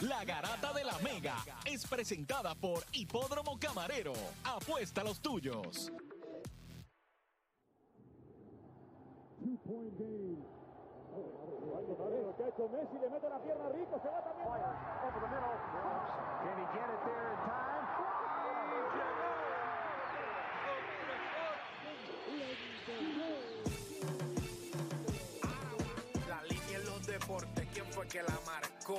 La Garata de la Mega es presentada por Hipódromo Camarero. Apuesta a los tuyos. Messi le mete la pierna rico, se va también. Can he get it there in time? La línea en los deportes, ¿quién fue que la marcó?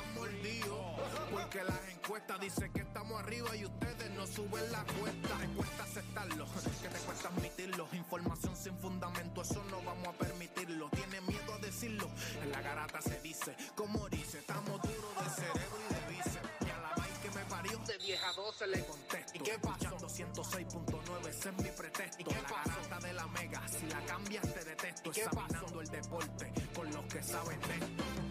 mordidos, porque las encuestas dicen que estamos arriba y ustedes no suben la cuesta, te cuesta aceptarlo, que te cuesta admitirlo, información sin fundamento, eso no vamos a permitirlo, tiene miedo a decirlo, en la garata se dice, como dice, estamos duros de cerebro y de bíceps, y a la vaina que me parió, de 10 a 12 le contesto, ¿y qué pasó? 106.9, ese es mi pretexto, ¿y qué la garata de la mega, si la cambias te detesto, ¿Y qué examinando el deporte con los que saben de esto.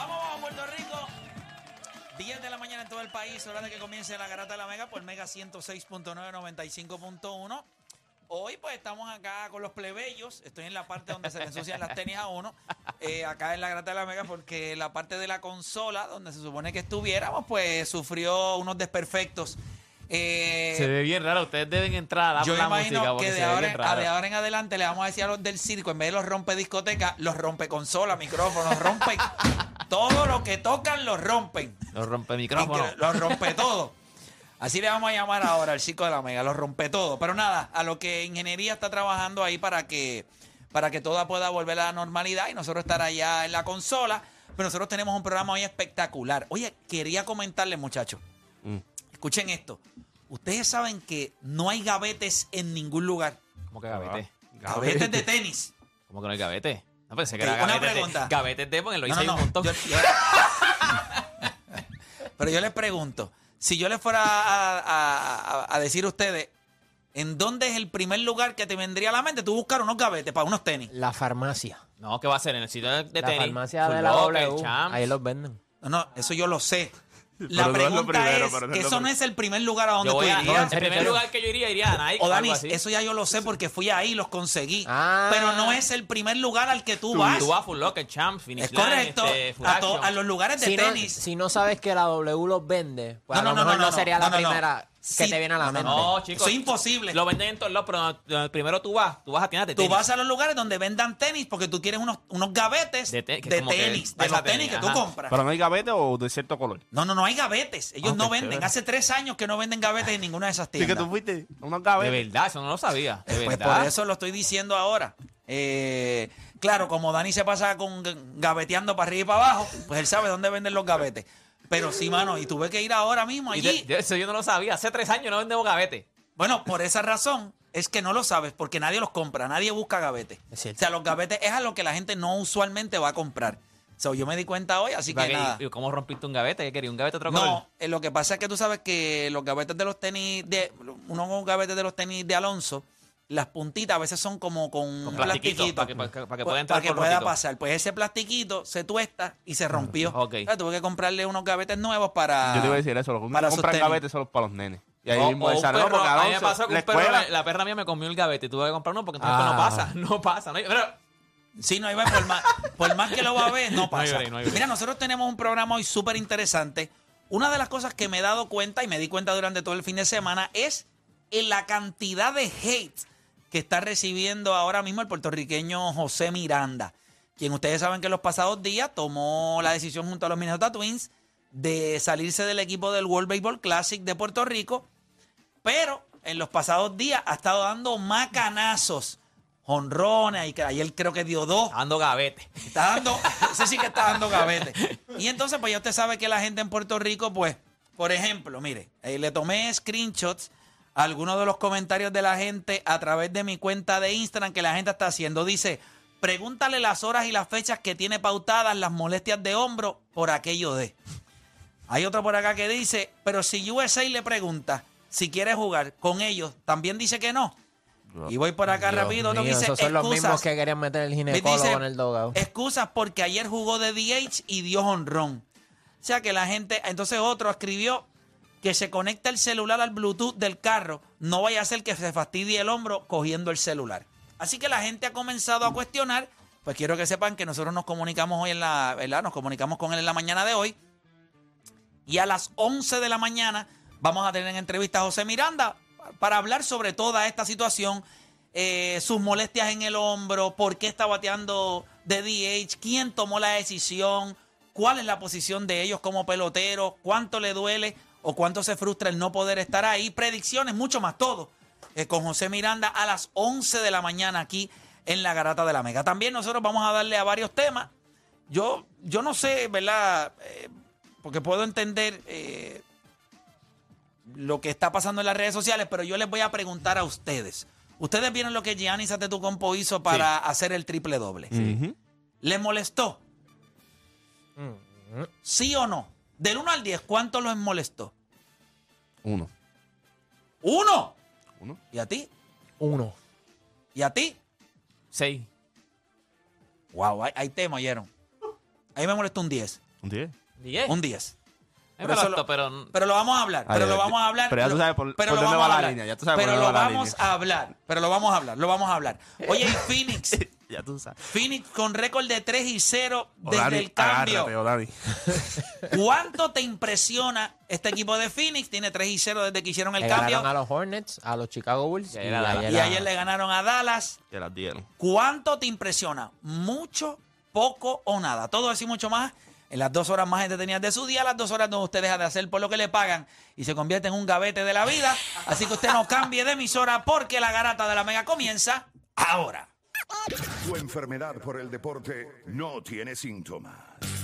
Vamos, vamos a Puerto Rico. 10 de la mañana en todo el país, hora de que comience la garata de la Mega por Mega 106.9, 95.1. Hoy pues estamos acá con los plebeyos, estoy en la parte donde se le ensucian las tenis a uno, eh, acá en la garata de la Mega porque la parte de la consola donde se supone que estuviéramos pues sufrió unos desperfectos. Eh, Se ve bien raro. Ustedes deben entrar a yo la imagino música que de ahora, en- raro. de ahora en adelante le vamos a decir a los del circo, en vez de los rompe discoteca, los rompe consola, micrófonos, rompen todo lo que tocan, los rompen. Los rompe micrófono. Incre- Los rompe todo. Así le vamos a llamar ahora al circo de la mega, los rompe todo. Pero nada, a lo que ingeniería está trabajando ahí para que, para que todo pueda volver a la normalidad y nosotros estar allá en la consola. Pero nosotros tenemos un programa hoy espectacular. Oye, quería comentarles, muchachos. Mm. Escuchen esto. Ustedes saben que no hay gavetes en ningún lugar. ¿Cómo que gavete? Gavetes de tenis. ¿Cómo que no hay gavete? No pensé que Ok, era una pregunta. De, gavete de porque lo No, hice no, ahí no. un montón. Yo- yo- Pero yo les pregunto, si yo les fuera a, a- a- a decir a ustedes, ¿en dónde es el primer lugar que te vendría a la mente? Tú buscar unos gavetes para unos tenis. La farmacia. No, ¿qué va a ser? En el sitio de, de la tenis. farmacia de la W. Champs. Ahí los venden. No, no, eso yo lo sé. La no pregunta primero, es no que eso no es el primer lugar a donde Yo tú irías. el primer lugar que yo iría iría a Nike O o Dani, algo así. eso ya yo lo sé porque fui ahí y los conseguí. Ah. Pero no es el primer lugar al que tú, vas. Tú vas a Full Locker, Champs, Finish es Line, correcto. este, a, to- Action. a los lugares de Si no, tenis. si no sabes que la W los vende, pues No, a no, lo no, mejor no, no, no, sería la no, que Sí. te viene a la No, mente. No, chicos. Eso es imposible. Lo venden en todos lados, pero primero tú vas, tú vas a tiendas de Tú tenis. vas a los lugares donde vendan tenis porque tú quieres unos, unos gavetes De de, te- tenis, de los tenis tenis, que tú compras. Pero no hay gavete o de cierto color. No, no, no hay gavetes. Ellos Ok, no venden. chévere. Hace tres años que no venden gavetes en ninguna de esas Sí, que tiendas. tú fuiste unos De gavetes. verdad, eso no lo sabía. De Pues verdad. por eso lo estoy diciendo ahora. Eh, claro, como Dani se pasa con gaveteando para arriba y para abajo, pues él sabe dónde venden los gavetes. Pero sí, mano, y tuve que ir ahora mismo Y allí. de- de eso yo no lo sabía. Hace tres años no vendemos gavete. Bueno, por esa razón es que no lo sabes, porque nadie los compra, nadie busca gavetes. Es O cierto. sea, los gavetes es a lo que la gente no usualmente va a comprar. So, yo me di cuenta hoy, así que nada. ¿Y ¿Cómo rompiste un gavete? ¿Qué quería? ¿Un gavete otro color? No, eh, lo que pasa es que tú sabes que los gavetes de los tenis, de unos gavetes de los tenis de Alonso, las puntitas a veces son como con, Con un plastiquito, plastiquito. para que- para que- para que pueda entrar para que pueda pasar. Pues ese plastiquito se tuesta y se rompió. Ok. O sea, tuve que comprarle unos gavetes nuevos para. Yo te iba a decir eso. Para compra sostener. gavetes son los para los nenes. Y ahí O- mismo o el salón, porque a mí me pasó que la un perro, escuela- la, la perra mía me comió el gavete y tuve que comprar uno porque entonces Ah. no pasa, no pasa. No, pero, Sí, no iba por más, por más que lo va a ver, no No hay pasa. no hay. Mira, nosotros tenemos un programa hoy súper interesante. Una de las cosas que me he dado cuenta y me di cuenta durante todo el fin de semana es en la cantidad de hate que está recibiendo ahora mismo el puertorriqueño José Miranda, quien ustedes saben que en los pasados días tomó la decisión junto a los Minnesota Twins de salirse del equipo del World Baseball Classic de Puerto Rico, pero en los pasados días ha estado dando macanazos, honrones, y ayer creo que dio dos. Dando gavete. Está dando, ese sí que está dando gavete. Y entonces, pues ya usted sabe que la gente en Puerto Rico, pues, por ejemplo, mire, eh, le tomé screenshots algunos de los comentarios de la gente a través de mi cuenta de Instagram que la gente está haciendo. Dice, pregúntale las horas y las fechas que tiene pautadas las molestias de hombro por aquello de. Hay otro por acá que dice, pero si USA le pregunta si quiere jugar con ellos, también dice que no. Y voy por acá Dios rápido, mío, dice, esos son los mismos excusas. que querían meter el ginecólogo dice, en el dogado. Excusas porque ayer jugó de DH y dio honrón. O sea que la gente, entonces otro escribió que se conecta el celular al Bluetooth del carro, no vaya a ser que se fastidie el hombro cogiendo el celular. Así que la gente ha comenzado a cuestionar, pues quiero que sepan que nosotros nos comunicamos hoy en la, ¿verdad? Nos comunicamos con él en la mañana de hoy y a las 11 de la mañana vamos a tener en entrevista a José Miranda para hablar sobre toda esta situación, eh, sus molestias en el hombro, por qué está bateando de DH, quién tomó la decisión, cuál es la posición de ellos como peloteros, cuánto le duele o cuánto se frustra el no poder estar ahí, predicciones, mucho más todo, eh, con José Miranda a las 11 de la mañana aquí en la Garata de la Mega. También nosotros vamos a darle a varios temas. Yo, yo no sé, ¿verdad? Eh, porque puedo entender eh, lo que está pasando en las redes sociales, pero yo les voy a preguntar a ustedes. Ustedes vieron lo que Giannis Antetokounmpo hizo para hacer el triple doble. Ujú. ¿Les molestó? ¿Sí o no? Del 1 al 10, ¿cuánto los molestó? Uno. ¡Uno! Uno. ¿Y a ti? Uno. ¿Y a ti? Seis. Wow, hay, hay tema, oyeron. A mí me molestó un 10. Un diez. Diez. Un 10. Me Pero eso lo- pero Pero lo vamos a hablar, Ay, pero lo vamos a hablar. pero ya tú sabes por- pero por dónde va la línea, ya tú sabes por Pero dónde lo va la vamos línea. a hablar, pero lo vamos a hablar, lo vamos a hablar. Oye, y Phoenix, Ya tú sabes. Phoenix con récord de 3 y 0 O desde el cambio. agárrate. ¿Cuánto te impresiona este equipo de Phoenix? Tiene 3 y 0 desde que hicieron el Le cambio. ganaron a los Hornets, a los Chicago Bulls. Y ayer. Y le ganaron a Dallas. Ya las dieron. ¿Cuánto te impresiona? ¿Mucho, poco o nada? Todo y mucho más en las dos horas más entretenidas de su día, las dos horas donde usted deja de hacer por lo que le pagan y se convierte en un gavete de la vida. Así que usted no cambie de emisora porque la garata de la mega comienza ahora. Tu enfermedad por el deporte no tiene síntomas,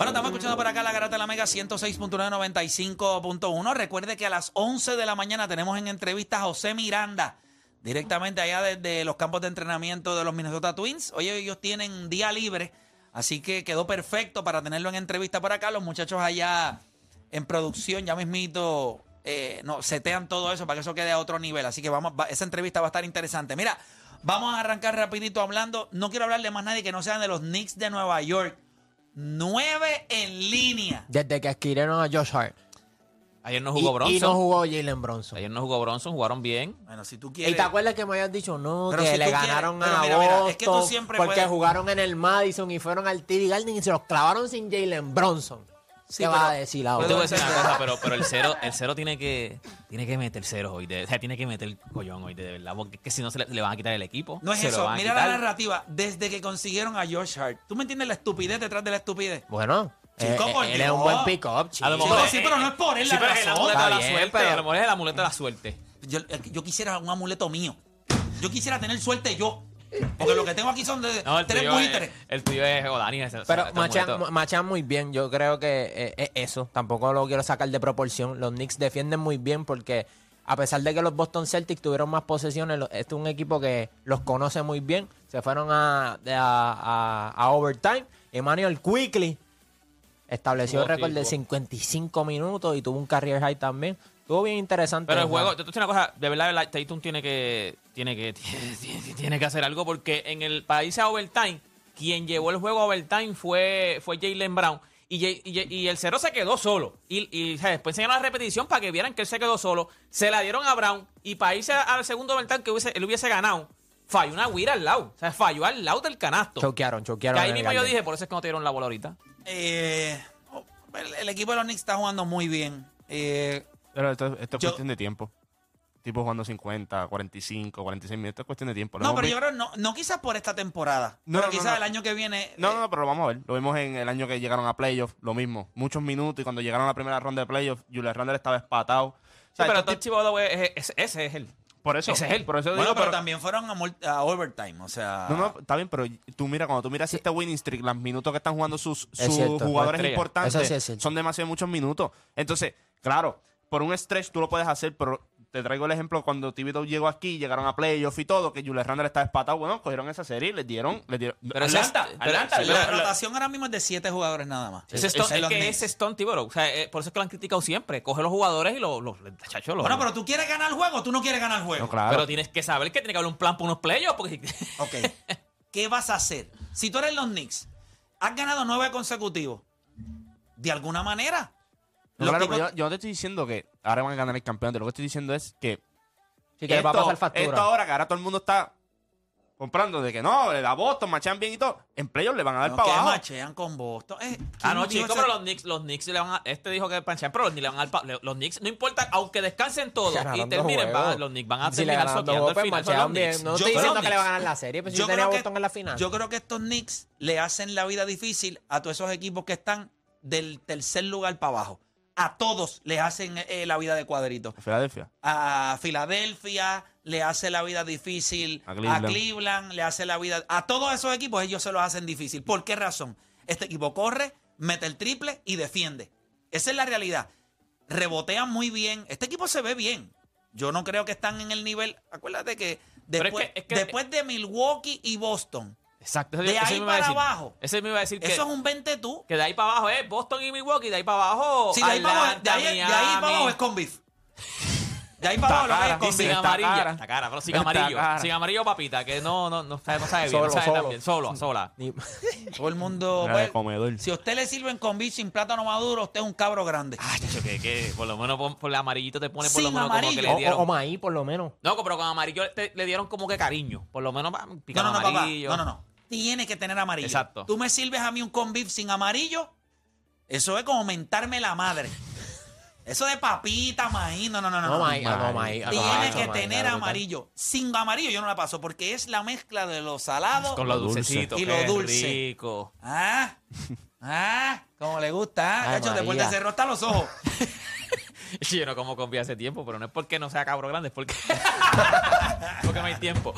Bueno, estamos escuchando por acá la garata de la Mega 106.995.1. Recuerde que a las 11 de la mañana tenemos en entrevista a José Miranda, directamente allá desde los campos de entrenamiento de los Minnesota Twins. Hoy ellos tienen día libre, así que quedó perfecto para tenerlo en entrevista por acá. Los muchachos allá en producción, ya mismito, eh, no, setean todo eso para que eso quede a otro nivel. Así que vamos, va- esa entrevista va a estar interesante. Mira, vamos a arrancar rapidito hablando. No quiero hablar de más nadie que no sean de los Knicks de Nueva York. Nueve en línea. Desde que adquirieron a Josh Hart. ayer no Y, jugó Bronson. y no jugó Jalen Bronson. Ayer no jugó Bronson, jugaron bien. Bueno, si tú ¿Y quieres. te acuerdas que me habías dicho no? Pero que si le quieres- ganaron pero a mira, mira, Boston es que tú siempre porque puedes- jugaron en el Madison y fueron al TD Garden y se los clavaron sin Jalen Bronson. Sí, ¿Qué pero- vas a decir Yo te voy a decir una cosa, pero, pero el cero, el cero tiene que, tiene que meter cero hoy. de- o sea, tiene que meter collón hoy, de verdad. Porque es que si no se le, le van a quitar el equipo. No es eso. Mira la narrativa. Desde que consiguieron a Josh Hart. ¿Tú me entiendes la estupidez detrás de la estupidez? Bueno, Chico, eh, por él es un buen pick-up, A lo chico. mejor sí, pero no es por él sí, la pero es el amuleto de la bien, suerte. pero- A lo mejor es el amuleto de la suerte. Yo, yo quisiera un amuleto mío. Yo quisiera tener suerte yo. Porque lo que tengo aquí son de No, el tres tuyo, es, buitres. el tuyo es Odani. Pero machan, muy bien. Yo creo que eh, es eso. Tampoco lo quiero sacar de proporción. Los Knicks defienden muy bien porque a pesar de que los Boston Celtics tuvieron más posesiones, este es un equipo que los conoce muy bien. Se fueron a, a, a- a overtime. Emmanuel Quickly estableció el récord de Gótico. 55 minutos y tuvo un career high también. Estuvo bien interesante. Pero el juego. te una cosa, de verdad, de verdad, Tatum tiene que, tiene que, tiene, tiene que hacer algo porque en el país a overtime, quien llevó el juego a overtime fue, fue Jalen Brown. Y, el cero se quedó solo. Y, y, después enseñaron la repetición para que vieran que él se quedó solo. Se la dieron a Brown. Y para irse al segundo overtime que hubiese, él hubiese ganado, falló una guira al lado. O sea, falló al lado del canasto. Choquearon, Que choquearon. ahí en el mismo yo dije, por eso es que no te dieron la bola ahorita. Eh, el, el equipo de los Knicks está jugando muy bien. Eh, Pero esto, esto es Yo- cuestión de tiempo. Tipo jugando 50, 45, 46 minutos, es cuestión de tiempo. Lo no, pero yo creo, no, no quizás por esta temporada, No, pero no, quizás no. el año que viene. No, eh, no, no, pero lo vamos a ver. Lo vimos en el año que llegaron a playoffs, lo mismo. Muchos minutos y cuando llegaron a la primera ronda de playoffs, Julius Randle estaba espatado. O Sí, sea, pero esto- Tim Thibodeau es- es- es- ese es él. por eso, ese es él. Por eso bueno, digo, pero, pero- también fueron a, overtime, o sea. No, no, está bien, pero tú mira, cuando tú miras este winning streak, los minutos que están jugando sus, Es sus cierto, jugadores importantes sí es son demasiado muchos minutos. Entonces, claro, por un stretch tú lo puedes hacer, pero te traigo el ejemplo cuando Thibodeau llegó aquí, llegaron a playoff y todo, que Julius Randle estaba espatado. Bueno, cogieron esa serie y les dieron. Les dieron Pero Atlanta, es- pero- Atlanta, le- la pero- rotación ahora mismo es de siete jugadores nada más. Ese Stone- es que ese Stone Thibodeau. O sea, eh, por eso es que lo han criticado siempre. Coge los jugadores y los... los, los- chacho, los- Bueno, pero tú quieres ganar el juego, tú no quieres ganar el juego. No, claro. Pero tienes que saber que tiene que haber un plan para unos playoffs. Porque... Ok. ¿Qué vas a hacer? Si tú eres los Knicks, has ganado nueve consecutivos. De alguna manera. No, los claro, tipos- pero yo, yo no te estoy diciendo que ahora van a ganar el campeonato. Lo que estoy diciendo es que Sí, que va a pasar factura. esto ahora que ahora todo el mundo está comprando de que no, le da Boston, machan bien y todo. En playoffs le van a dar no, para que abajo. machean con Boston. Eh, Ah, no, ¿quién dijo chicos, pero los Knicks, los Knicks le van a... Este dijo que panchan, pero los Knicks le van a dar... Los Knicks, no importa, aunque descansen todos y terminen, van- los Knicks van a Si terminar dos soqueando el pues final. Son los. Knicks. No Yo estoy diciendo que le van a ganar la serie, pero si Yo yo tenía que- Boston en la final. Yo creo que estos Knicks le hacen la vida difícil a todos esos equipos que están del tercer lugar para abajo. A todos les hacen eh, la vida de cuadrito. Filadelfia. A Filadelfia le hace la vida difícil. A A Cleveland. Le hace la vida. A todos esos equipos ellos se los hacen difícil. ¿Por qué razón? Este equipo corre, mete el triple y defiende. Esa es la realidad. Rebotean muy bien. Este equipo se ve bien. Yo no creo que están en el nivel. Acuérdate que Pero es después, que- es que- después de Milwaukee y Boston, Exacto. De eso ahí para decir. abajo. Ese me iba a decir que... eso es un 20 tú. Que de ahí para abajo es Boston y Milwaukee, de ahí para abajo. Sí, de ahí, para abajo, de ahí- de ahí para abajo es con beef. De ahí para abajo lo que es con sin amarilla. cara. Está cara, pero sin Está amarillo. cara. Sin amarillo, papita, que no, no, no sabe, no sabe bien. Solo, no sabe solo. tan bien. Solo, sola. Ni- Todo el mundo. Pues, comedor. si a usted le sirven con beef sin plátano maduro, usted es un cabro grande. Chacho, que, que por lo menos por, por el amarillito te pone por lo Sin menos como que amarillo. le o, dieron. o, o maíz, por lo menos. No, pero con amarillo te- le dieron como que cariño. Por lo menos, ah, no, no, no, papá. amarillo. No, no, no. Tiene que tener amarillo. Exacto. Tú me sirves a mí un con beef sin amarillo. Eso es como mentarme la madre. Eso de papita, maíz. No, no, no, no. No, maíz, no, maíz. Tiene que maíz, tener amarillo. Sin amarillo yo no la paso porque es la mezcla de lo salado Con lo Lo dulce. dulcecito. Y lo dulce. rico. Ah, ah, como le gusta. Ah, Ay, Cacho, después de cerro hasta los ojos. Sí, Yo no como con hace tiempo, pero no es porque no sea cabro grande, es porque, porque no hay tiempo.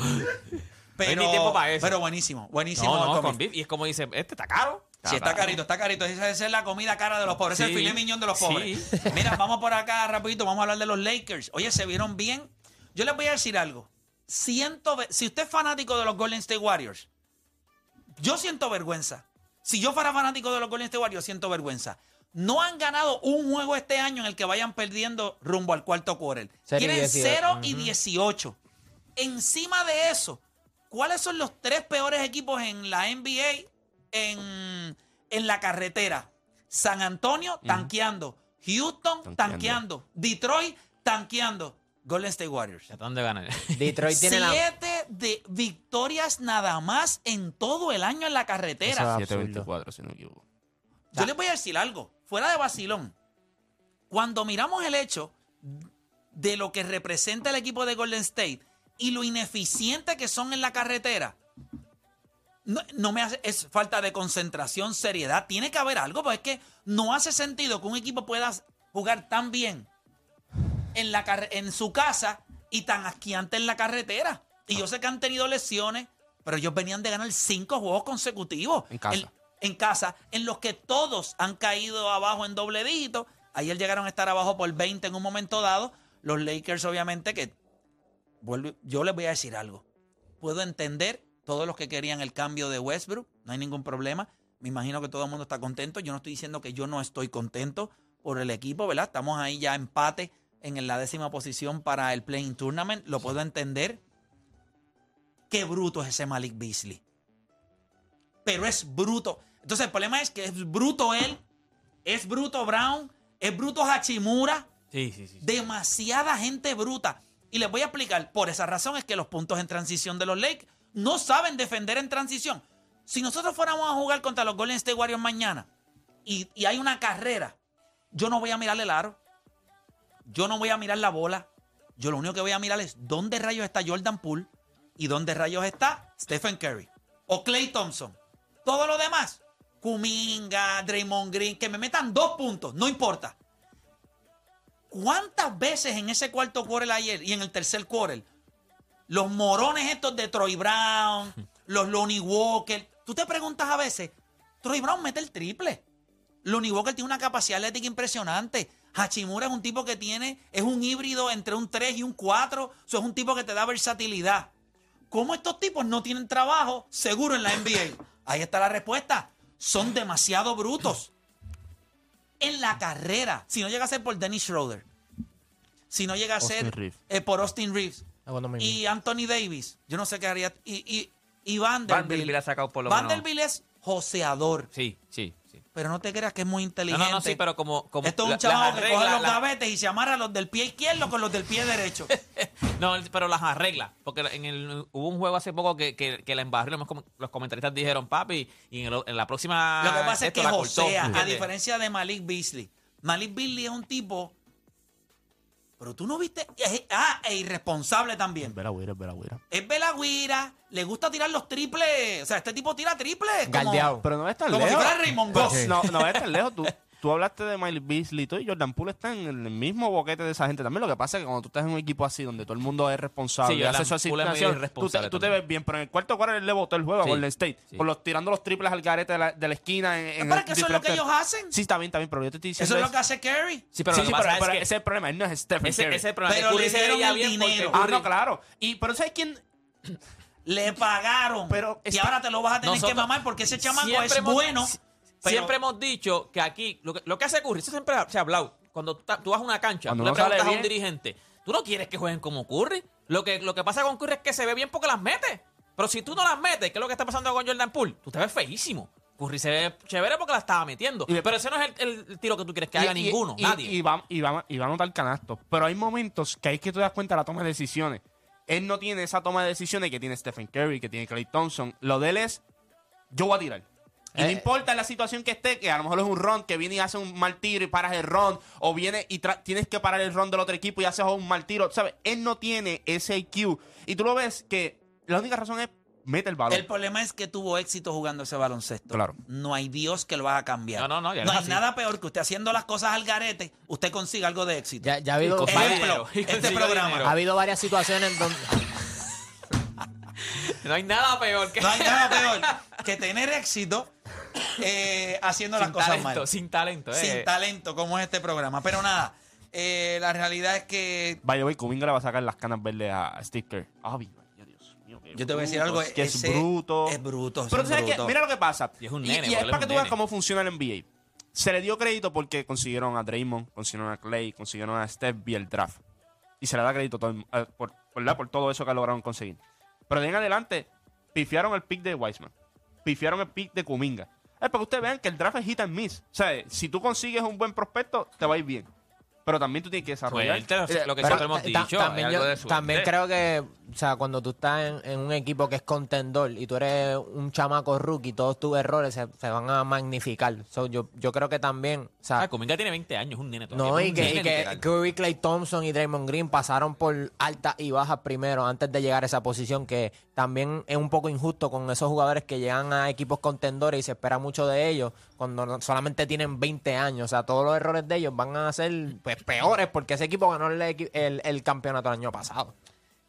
Pero, ni tiempo para eso. pero buenísimo, buenísimo. No, no, con con beef. beef. Y es como dice, este está caro. Sí, está carito, está carito. Esa, esa es la comida cara de los pobres. Ese es el Sí. filé miñón de los Sí. pobres. Mira, vamos por acá rapidito. Vamos a hablar de los Lakers. Oye, ¿se vieron bien? Yo les voy a decir algo. Siento... Si usted es fanático de los Golden State Warriors, yo siento vergüenza. Si yo fuera fanático de los Golden State Warriors, siento vergüenza. No han ganado un juego este año en el que vayan perdiendo rumbo al cuarto quarter. Tienen 18. 0 y 18. Encima de eso, ¿cuáles son los tres peores equipos en la NBA en, en la carretera? San Antonio tanqueando, Houston tanqueando. Tanqueando. Detroit tanqueando, Golden State Warriors. ¿A dónde ganan? Detroit tiene la. Siete de victorias nada más en todo el año en la carretera. Eso es 7-24, si no me equivoco. Yo les voy a decir algo, fuera de vacilón. Cuando miramos el hecho de lo que representa el equipo de Golden State y lo ineficiente que son en la carretera, no, no me hace, es falta de concentración, seriedad. Tiene que haber algo, porque es que no hace sentido que un equipo pueda jugar tan bien en, la en su casa y tan asquiante en la carretera. Y yo sé que han tenido lesiones, pero ellos venían de ganar cinco juegos consecutivos. En casa. En, en casa, en los que todos han caído abajo en doble dígito. Ayer llegaron a estar abajo por 20 en un momento dado. Los Lakers, obviamente, que vuelvo- yo les voy a decir algo. Puedo entender todos los que querían el cambio de Westbrook, no hay ningún problema. Me imagino que todo el mundo está contento. Yo no estoy diciendo que yo no estoy contento por el equipo, ¿verdad? Estamos ahí ya empate en la décima posición para el Playing Tournament. Lo puedo entender. Qué bruto es ese Malik Beasley. Pero es bruto. Entonces el problema es que es bruto él, es bruto Brown, es bruto Hachimura. Sí, sí, sí. Demasiada gente bruta. Y les voy a explicar, por esa razón es que los puntos en transición de los Lakers no saben defender en transición. Si nosotros fuéramos a jugar contra los Golden State Warriors mañana y, hay una carrera, yo no voy a mirar el aro. Yo no voy a mirar la bola. Yo lo único que voy a mirar es dónde rayos está Jordan Poole y dónde rayos está Stephen Curry o Clay Thompson. Todo lo demás, Kuminga, Draymond Green, que me metan dos puntos, no importa. ¿Cuántas veces en ese cuarto quarter ayer y en el tercer quarter los morones estos de Troy Brown, los Lonnie Walker, tú te preguntas a veces, Troy Brown mete el triple. Lonnie Walker tiene una capacidad atlética impresionante. Hachimura es un tipo que tiene, es un híbrido entre un 3 y un 4. Eso es un tipo que te da versatilidad. ¿Cómo estos tipos no tienen trabajo seguro en la NBA? Ahí está la respuesta. Son demasiado brutos. En la carrera, si no llega a ser por Dennis Schroeder, si no llega a Austin ser eh, por Austin Reeves Ah, y Anthony Davis, yo no sé qué haría. Y, y, y Vanderbilt. Vanderbilt ha sacado por lo menos- Vanderbilt es joseador. Sí, sí. Pero no te creas que es muy No, inteligente. no, no, sí, pero como. como Esto es la- un chaval las que coge los la- gavetes y se amarra los del pie izquierdo con los del pie derecho. No, pero las arregla. Porque en el, hubo un juego hace poco que, que, que la embarró los, com- los comentaristas dijeron, papi, y en, el- en la próxima. Lo que pasa es que la cortó", josea, a diferencia de Malik Beasley. Malik Beasley es un tipo. Pero tú no viste. es- ah, e irresponsable también. Vera, güera, vera, güera. Es Belagüira, le gusta tirar los triples. O sea, este tipo tira triples. como- Galdeado. Pero no es tan Como si lejos. fuera Raymond Goss. No, no es tan lejos. Tú, tú hablaste de Miley Beasley y todo, y Jordan Poole está en el mismo boquete de esa gente también. Lo que pasa es que cuando tú estás en un equipo así, donde todo el mundo es responsable Sí, y hace su asignación, tú te, tú te ves bien. Pero en el cuarto cuarto él le botó el juego Sí, a Golden State. sí. Con los, tirando los triples al garete de la, de la esquina. En, en Pero que eso es lo que ellos hacen. Sí, está bien, está bien, pero yo te estoy diciendo... Eso es lo que hace Curry. Sí, pero sí, lo sí, que pero, pasa pero es que ese es el problema. Él no es Stephen ese, Curry. ese es el problema. Pero Curry le dieron el dinero. Ah, no, claro. Y, pero ¿sabes quién...? Le pagaron. Pero y está- ahora te lo vas a tener que mamar porque ese chamaco es hemos- bueno. Pero- Siempre hemos dicho que aquí, lo que, lo que hace Curry, eso siempre se ha hablado. Cuando tú, vas a una cancha, Cuando tú le no sale preguntas a un dirigente, tú no quieres que jueguen como Curry. Lo que, lo que pasa con Curry es que se ve bien porque las mete. Pero si tú no las metes, ¿qué es lo que está pasando con Jordan Poole? Tú te ves feísimo. Curry se ve chévere porque la estaba metiendo. Y pero ese no es el, el tiro que tú quieres que haga Y- ninguno, nadie. Y va, y, va, y va a anotar canastos. Pero hay momentos que hay que tú das cuenta de la toma de decisiones. Él no tiene esa toma de decisiones que tiene Stephen Curry, que tiene Clay Thompson. Lo de él es, yo voy a tirar. Y no Eh. importa la situación que esté, que a lo mejor es un ron, que viene y hace un mal tiro y paras el ron, o viene y tra- tienes que parar el ron del otro equipo y haces un mal tiro. ¿Sabes? Él no tiene ese IQ. Y tú lo ves que la única razón es mete el balón. El problema es que tuvo éxito jugando ese baloncesto. Claro. No hay Dios que lo haga cambiar. No, no, no, ya No hay así. nada peor que usted haciendo las cosas al garete, usted consiga algo de éxito. Ya, ya ha habido, con ha, Ejemplo, este programa. dinero. habido varias situaciones donde... No hay nada peor que No hay nada peor que tener éxito eh, haciendo las cosas talento, mal. sin talento. eh. Sin talento, como es este programa. Pero nada, eh, la realidad es que By the way, Kuminga le va a sacar las canas verdes a Steve Kerr. Ah, Dios mío, yo te voy a decir algo. Es que es bruto. Es bruto. Pero es ¿sabes bruto. Mira lo que pasa. Y es un Y- nene, y, es para es que tú veas cómo funciona el NBA. Se le dio crédito porque consiguieron a Draymond, consiguieron a Clay, consiguieron a Steph vía el draft. Y se le da crédito todo eh, por, por todo eso que lograron conseguir. Pero de en adelante, pifiaron el pick de Wiseman. Pifiaron el pick de Kuminga. Es para que ustedes vean que el draft es hit and miss. O sea, si tú consigues un buen prospecto, te va a ir bien. Pero también tú tienes que desarrollar. Suerte, lo que Pero, siempre hemos eh, dicho. también, yo- de también creo que, o sea, cuando tú estás en, en un equipo que es contendor y tú eres un chamaco rookie, todos tus errores se, se van a magnificar. So, yo, yo creo que también, o sea, Ah, Kuminga tiene 20 años, un nene todavía. no, y que, y que. Curry, Clay Thompson y Draymond Green pasaron por altas y bajas primero antes de llegar a esa posición, que también es un poco injusto con esos jugadores que llegan a equipos contendores y se espera mucho de ellos cuando solamente tienen 20 años. O sea, todos los errores de ellos van a ser pues, peores porque ese equipo ganó el, el- el campeonato el año pasado.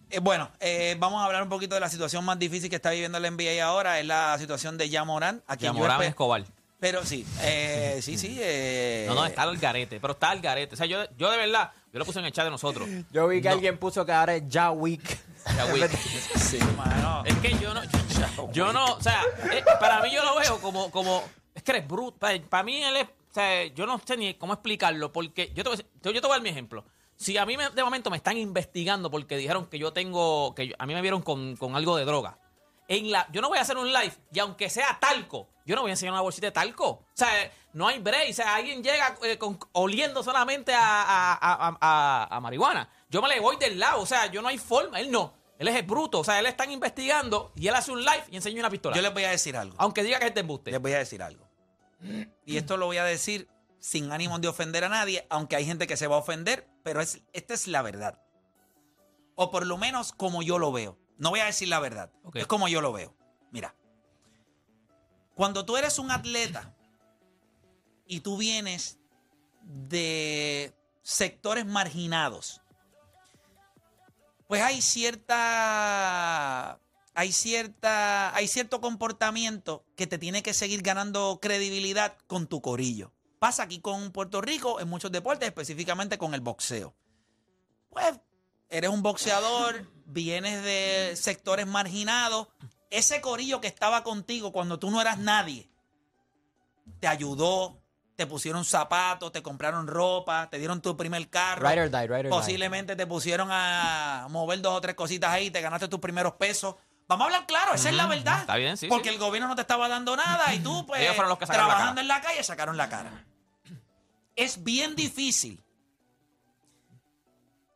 Eh, bueno, eh, vamos a hablar un poquito de la situación más difícil que está viviendo el NBA ahora. Es la situación de Yamorán. A quien yo Yamorán espe- Escobar. Pero sí, eh, sí, sí. eh, No, no, está al garete, pero está al garete. O sea, yo, yo de verdad, yo lo puse en el chat de nosotros. Yo vi que No. alguien puso que ahora es ya week. Ya, güey. Sí, mano. Es que yo no, yo no, o sea, eh, para mí yo lo veo como, como, es que eres bruto. Para, para mí él es, o sea, yo no sé ni cómo explicarlo, porque yo te, voy a, decir- yo te voy a dar mi ejemplo. Si a mí me- de momento me están investigando porque dijeron que yo tengo, que yo- a mí me vieron con, con algo de droga. En la, yo no voy a hacer un live y aunque sea talco, yo no voy a enseñar una bolsita de talco. O sea, no hay break. O sea, alguien llega eh, con- oliendo solamente a, a- a- a- a marihuana. Yo me le voy del lado. O sea, yo no hay forma. Él no. Él es el bruto. O sea, él están investigando y él hace un live y enseña una pistola. Yo les voy a decir algo. Aunque diga que es de embuste. Les voy a decir algo. Y esto lo voy a decir sin ánimo de ofender a nadie, aunque hay gente que se va a ofender, pero es, esta es la verdad. O por lo menos como yo lo veo. No voy a decir la verdad. Es como yo lo veo. Mira. Cuando tú eres un atleta y tú vienes de sectores marginados, pues hay cierta hay cierta hay cierto comportamiento que te tiene que seguir ganando credibilidad con tu corillo. Pasa aquí con Puerto Rico en muchos deportes, específicamente con el boxeo. Pues eres un boxeador, vienes de sectores marginados, ese corillo que estaba contigo cuando tú no eras nadie te ayudó, te pusieron zapatos, te compraron ropa, te dieron tu primer carro. Ride or die, ride or die. Posiblemente te pusieron a mover dos o tres cositas ahí, te ganaste tus primeros pesos. Vamos a hablar claro, esa es la verdad. Está bien, sí, Porque sí. el gobierno no te estaba dando nada y tú, pues, Ellos fueron los que sacaron la trabajando cara. en la calle, sacaron la cara. Es bien difícil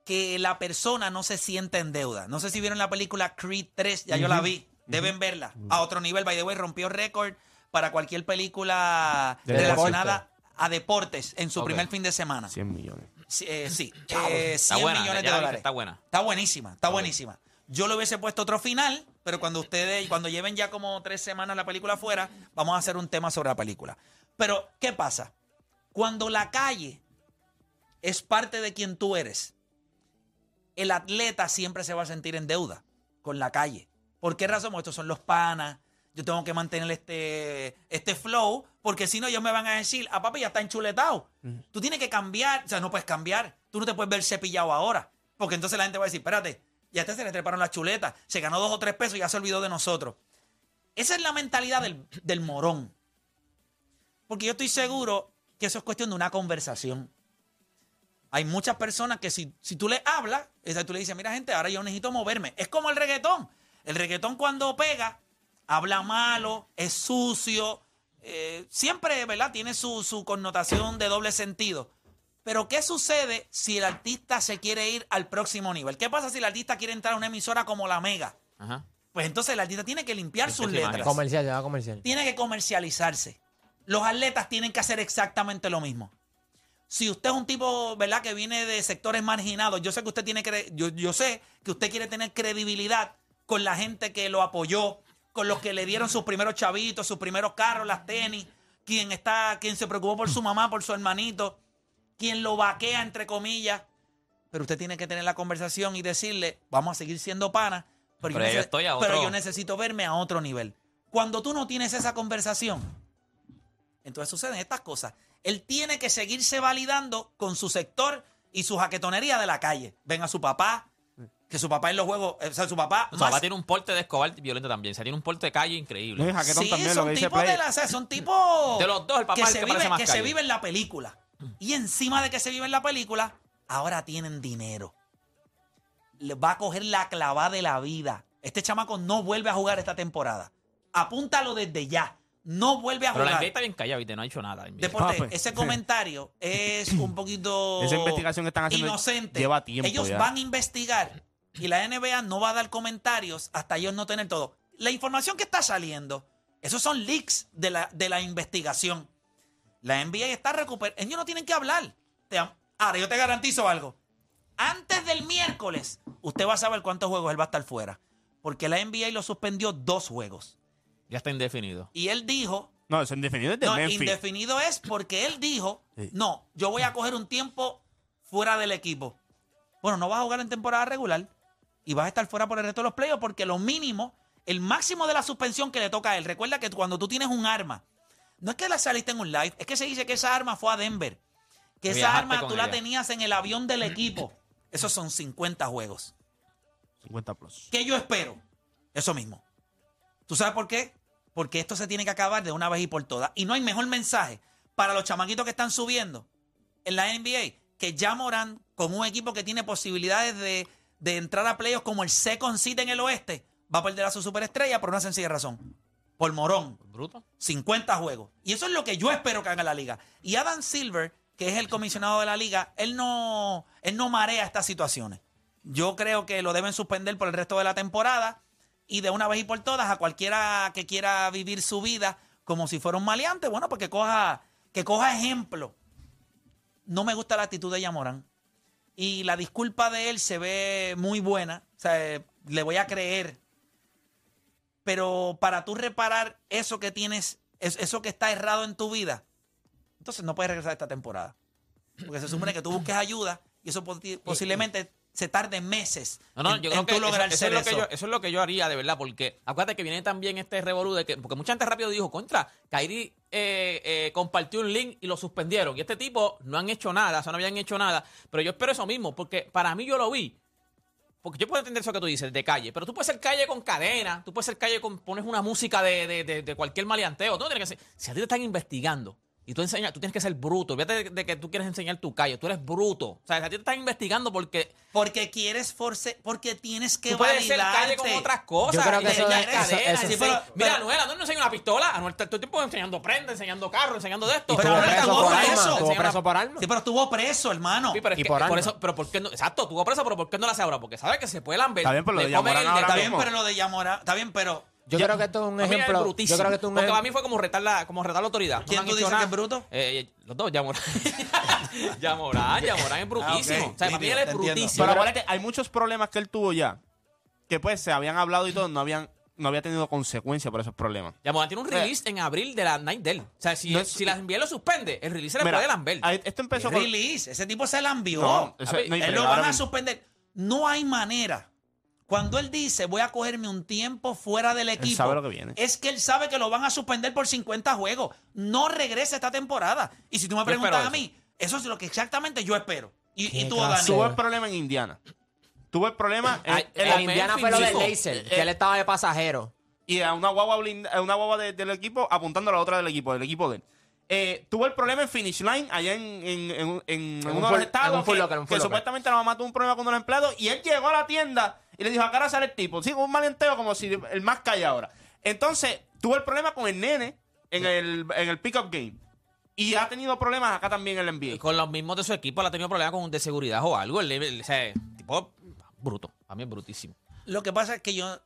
que la persona no se sienta en deuda. No sé si vieron la película Creed 3, ya yo la vi. Deben verla. A otro nivel, by the way, rompió récord para cualquier película De relacionada a deportes en su primer fin de semana. 100 millones. Sí, eh, sí. Eh, 100 Está buena, millones de dólares. está buena. Está buenísima, está buenísima. Yo le hubiese puesto otro final, pero cuando ustedes, cuando lleven ya como tres semanas la película afuera, vamos a hacer un tema sobre la película. Pero, ¿qué pasa? Cuando la calle es parte de quien tú eres, el atleta siempre se va a sentir en deuda con la calle. ¿Por qué razón? Porque estos son los panas. Yo tengo que mantener este, este flow, porque si no, ellos me van a decir, a papi ya está enchuletado. Tú tienes que cambiar, o sea, no puedes cambiar. Tú no te puedes ver cepillado ahora. Porque entonces la gente va a decir, espérate, ya este se le treparon las chuletas, se ganó dos o tres pesos y ya se olvidó de nosotros. Esa es la mentalidad del, del morón. Porque yo estoy seguro que eso es cuestión de una conversación. Hay muchas personas que si, si tú le hablas, tú le dices, mira gente, ahora yo necesito moverme. Es como el reggaetón. El reggaetón cuando pega, habla malo, es sucio, eh, siempre, ¿verdad? Tiene su, su connotación de doble sentido. Pero ¿qué sucede si el artista se quiere ir al próximo nivel? ¿Qué pasa si el artista quiere entrar a una emisora como La Mega? Ajá. Pues entonces el artista tiene que limpiar sus letras Comercial, va comercial. tiene que comercializarse. Los atletas tienen que hacer exactamente lo mismo. Si usted es un tipo, ¿verdad?, que viene de sectores marginados, yo sé que usted tiene que, yo, yo sé que usted quiere tener credibilidad con la gente que lo apoyó, con los que le dieron sus primeros chavitos, sus primeros carros, las tenis, quien está, quien se preocupó por su mamá, por su hermanito, quien lo vaquea entre comillas. Pero usted tiene que tener la conversación y decirle, vamos a seguir siendo panas, pero, Pero yo, yo nece- estoy a pero otro- yo necesito verme a otro nivel. Cuando tú no tienes esa conversación, entonces suceden estas cosas. Él tiene que seguirse validando con su sector y su jaquetonería de la calle. Ven a su papá, que su papá en los juegos, o sea, su papá... Su más- papá tiene un porte de Escobar violento también. O sea, tiene un porte de calle increíble. Sí, también, son tipos de la, o sea, son tipos De los dos, el papá que, es el se, vive, que se vive en la película. Y encima de que se vive en la película, ahora tienen dinero. Le va a coger la clavada de la vida. Este chamaco no vuelve a jugar esta temporada. Apúntalo desde ya. No vuelve a Pero la jugar. NBA está bien callada, ¿viste? No ha hecho nada. la NBA. Deporte, Ah, pues, ese comentario es un poquito Esa investigación que están haciendo inocente. lleva tiempo Ellos ya. van a investigar y la NBA no va a dar comentarios hasta ellos no tener todo. La información que está saliendo, esos son leaks de la, de la investigación. La NBA está recuperando. Ellos no tienen que hablar. Ahora, yo te garantizo algo. Antes del miércoles, usted va a saber cuántos juegos él va a estar fuera. Porque la NBA lo suspendió dos juegos. Ya está indefinido. Y él dijo No, eso indefinido es de no, Memphis. indefinido es porque él dijo, Sí. no, yo voy a coger un tiempo fuera del equipo. Bueno, no vas a jugar en temporada regular y vas a estar fuera por el resto de los playoffs porque lo mínimo, el máximo de la suspensión que le toca a él. Recuerda que cuando tú tienes un arma, no es que la saliste en un live, es que se dice que esa arma fue a Denver. Que esa Viajaste arma con tú la ella. tenías en el avión del equipo. Esos son 50 juegos. 50 plus. ¿Qué yo espero? Eso mismo. ¿Tú sabes por qué? Porque esto se tiene que acabar de una vez y por todas. Y no hay mejor mensaje para los chamaquitos que están subiendo en la NBA que ya Morán, con un equipo que tiene posibilidades de, de entrar a playoffs como el second seed en el oeste, va a perder a su superestrella por una sencilla razón. Por Morón. Bruto. 50 juegos. Y eso es lo que yo espero que haga la liga. Y Adam Silver, que es el comisionado de la liga, él no, él no marea estas situaciones. Yo creo que lo deben suspender por el resto de la temporada y de una vez y por todas a cualquiera que quiera vivir su vida como si fuera un maleante, bueno, pues que coja, que coja ejemplo. No me gusta la actitud de Yamorán. Y la disculpa de él se ve muy buena. O sea, le voy a creer pero para tú reparar eso que tienes, es- eso que está errado en tu vida, entonces no puedes regresar esta temporada. Porque se supone que tú busques ayuda y eso posi- posiblemente se tarde meses. No, no, en- yo en creo que tú eso, lograr eso es lo que eso. yo, eso es lo que yo haría, de verdad, porque acuérdate que viene también este revolú de que, porque mucha gente rápido dijo, contra, Kairi eh, eh, compartió un link y lo suspendieron. Y este tipo no han hecho nada, o sea, no habían hecho nada. Pero yo espero eso mismo, porque para mí yo lo vi. Porque yo puedo entender eso que tú dices, de calle, pero tú puedes ser calle con cadena, tú puedes ser calle con, pones una música de, de- de- de cualquier maleanteo, tú no tienes que ser, si a ti te están investigando y tú enseñas, tú tienes que ser bruto, fíjate de, de que tú quieres enseñar tu calle, tú eres bruto, o sea, a ti te están investigando porque Porque quieres force, porque tienes que Tú puedes ser calle con otras cosas. Yo creo que eso eso- sí. Pero- Mira, Anuel, Anuel no enseña una pistola. Anuel está todo el tiempo enseñando prenda, enseñando carro, enseñando de esto. Pero estuvo ahora preso por arma. Estuvo preso por arma. Sí, pero estuvo preso, hermano. Sí, pero es Y que por por, eso, pero ¿por qué no? Exacto, tuvo preso, pero ¿por qué no la hace ahora? Porque sabe que se puede lamber. Está bien, pero lo de dedo. Está bien, pero lo de Yamora, está bien, pero Yo creo que esto es un es ejemplo. Yo creo que esto es un Porque ejemplo. para mí fue como retar la, como retar la autoridad. ¿Quién no tú dices nada. que es bruto? Eh, los dos, Yamorán. Yamorán, Yamorán es brutísimo. ok, O sea, para mí él es brutísimo. Pero acuérdate, hay muchos problemas que él tuvo ya. Que pues se habían hablado y todo, no habían, no había tenido consecuencias por esos problemas. Yamorán tiene un release en abril de la Night Dell. O sea, si, No es- si la lo suspende, el release se le Mira, puede lamber. ahí- esto empezó con... release. Ese tipo se la envió. No, eso- no hay él lo van a suspender. No hay manera. Cuando él dice voy a cogerme un tiempo fuera del equipo, sabe lo que viene. es que él sabe que lo van a suspender por 50 juegos. No regresa esta temporada. Y si tú me preguntas a mí, eso es lo que exactamente yo espero. Y, tú. Dani. Tuvo el problema en Indiana. Tuvo el problema en, Ay, en el la- En Indiana fue lo del laser, que él estaba de pasajero. y a una guagua, blinda- a una guagua de- del equipo apuntando a la otra del equipo, del equipo de él. Eh, tuvo el problema en Finish Line allá en, en, en- en un uno de los estados en que, que supuestamente la mamá tuvo un problema con un empleado y él llegó a la tienda y le dijo, acá ahora sale el tipo. Sí, un malienteo como si el más calle ahora. Entonces, tuvo el problema con el nene en el, en el pick-up game. Y ha tenido problemas acá también en el Y NBA. con los mismos de su equipo, ha tenido problemas con de seguridad o algo. El, tipo bruto. A mí es brutísimo. Lo que pasa es que yo,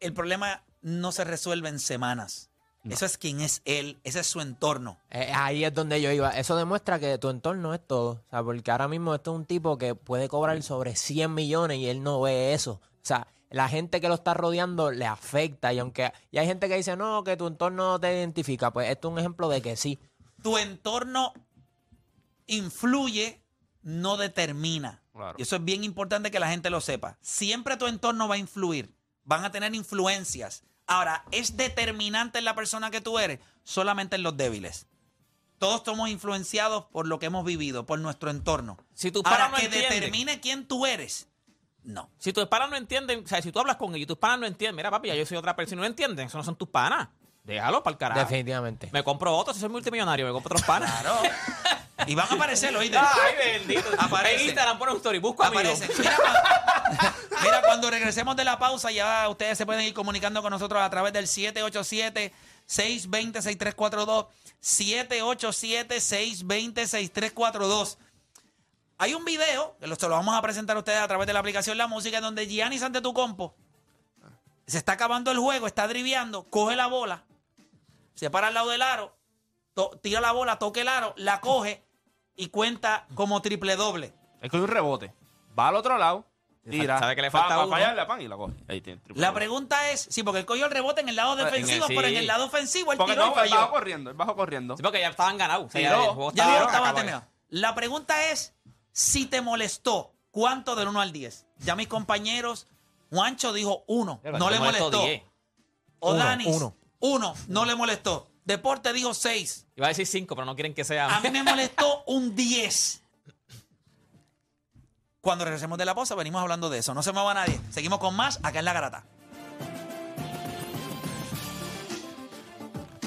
el problema no se resuelve en semanas. Eso es quién es él, ese es su entorno. Eh, ahí es donde yo iba. Eso demuestra que tu entorno es todo. O sea, porque ahora mismo esto es un tipo que puede cobrar sobre 100 millones y él no ve eso. O sea, la gente que lo está rodeando le afecta. Y aunque y hay gente que dice, no, que tu entorno no te identifica, pues esto es un ejemplo de que sí. Tu entorno influye, no determina. Claro. Y eso es bien importante que la gente lo sepa. Siempre tu entorno va a influir, van a tener influencias. Ahora, ¿es determinante en la persona que tú eres? Solamente en los débiles. Todos somos influenciados por lo que hemos vivido, por nuestro entorno. Si tus Ahora, no que entienden. determine quién tú eres, no. Si tus panas no entienden, o sea, si tú hablas con ellos y tus panas no entienden, mira, papi, ya yo soy otra persona y no entienden, eso no son tus panas. Déjalo para el carajo. Definitivamente. Me compro otros, si soy multimillonario, me compro otros panas. Claro. Y van a aparecer, oíste. Ay, bendito. Aparece. En Instagram pone un story, busco amigos. Aparecen. Mira, cua- mira, cuando regresemos de la pausa, ya ustedes se pueden ir comunicando con nosotros a través del 787-620-6342. 787-620-6342. Hay un video, que se lo vamos a presentar a ustedes a través de la aplicación La Música, en donde Giannis ante tu compo se está acabando el juego, está driviando, coge la bola, se para al lado del aro, to- tira la bola, toca el aro, la coge y cuenta como triple doble. Es que hay un rebote. Va al otro lado, tira. Sabe que le fa- falta va a uno. fallar, la pan y la coge. Ahí tiene triple La doble. pregunta es, sí, porque él cogió el rebote en el lado defensivo, sí. pero en el lado ofensivo él Porque tiró y no, bajó falló. corriendo, él bajó corriendo. Sí, porque ya estaban ganados. O sea, ya Tiró. el juego Ya estaba- no estaba terminado. La pregunta es, si te molestó, ¿cuánto del 1 al 10? Ya mis compañeros, Juancho dijo 1, Pero no le molestó. 10. O Uno, Danis, uno. 1, no le molestó. Deporte dijo 6. Iba a decir 5, pero no quieren que sea. A mí me molestó un 10. Cuando regresemos de la pausa venimos hablando de eso. No se mueva nadie. Seguimos con más acá en La Garata.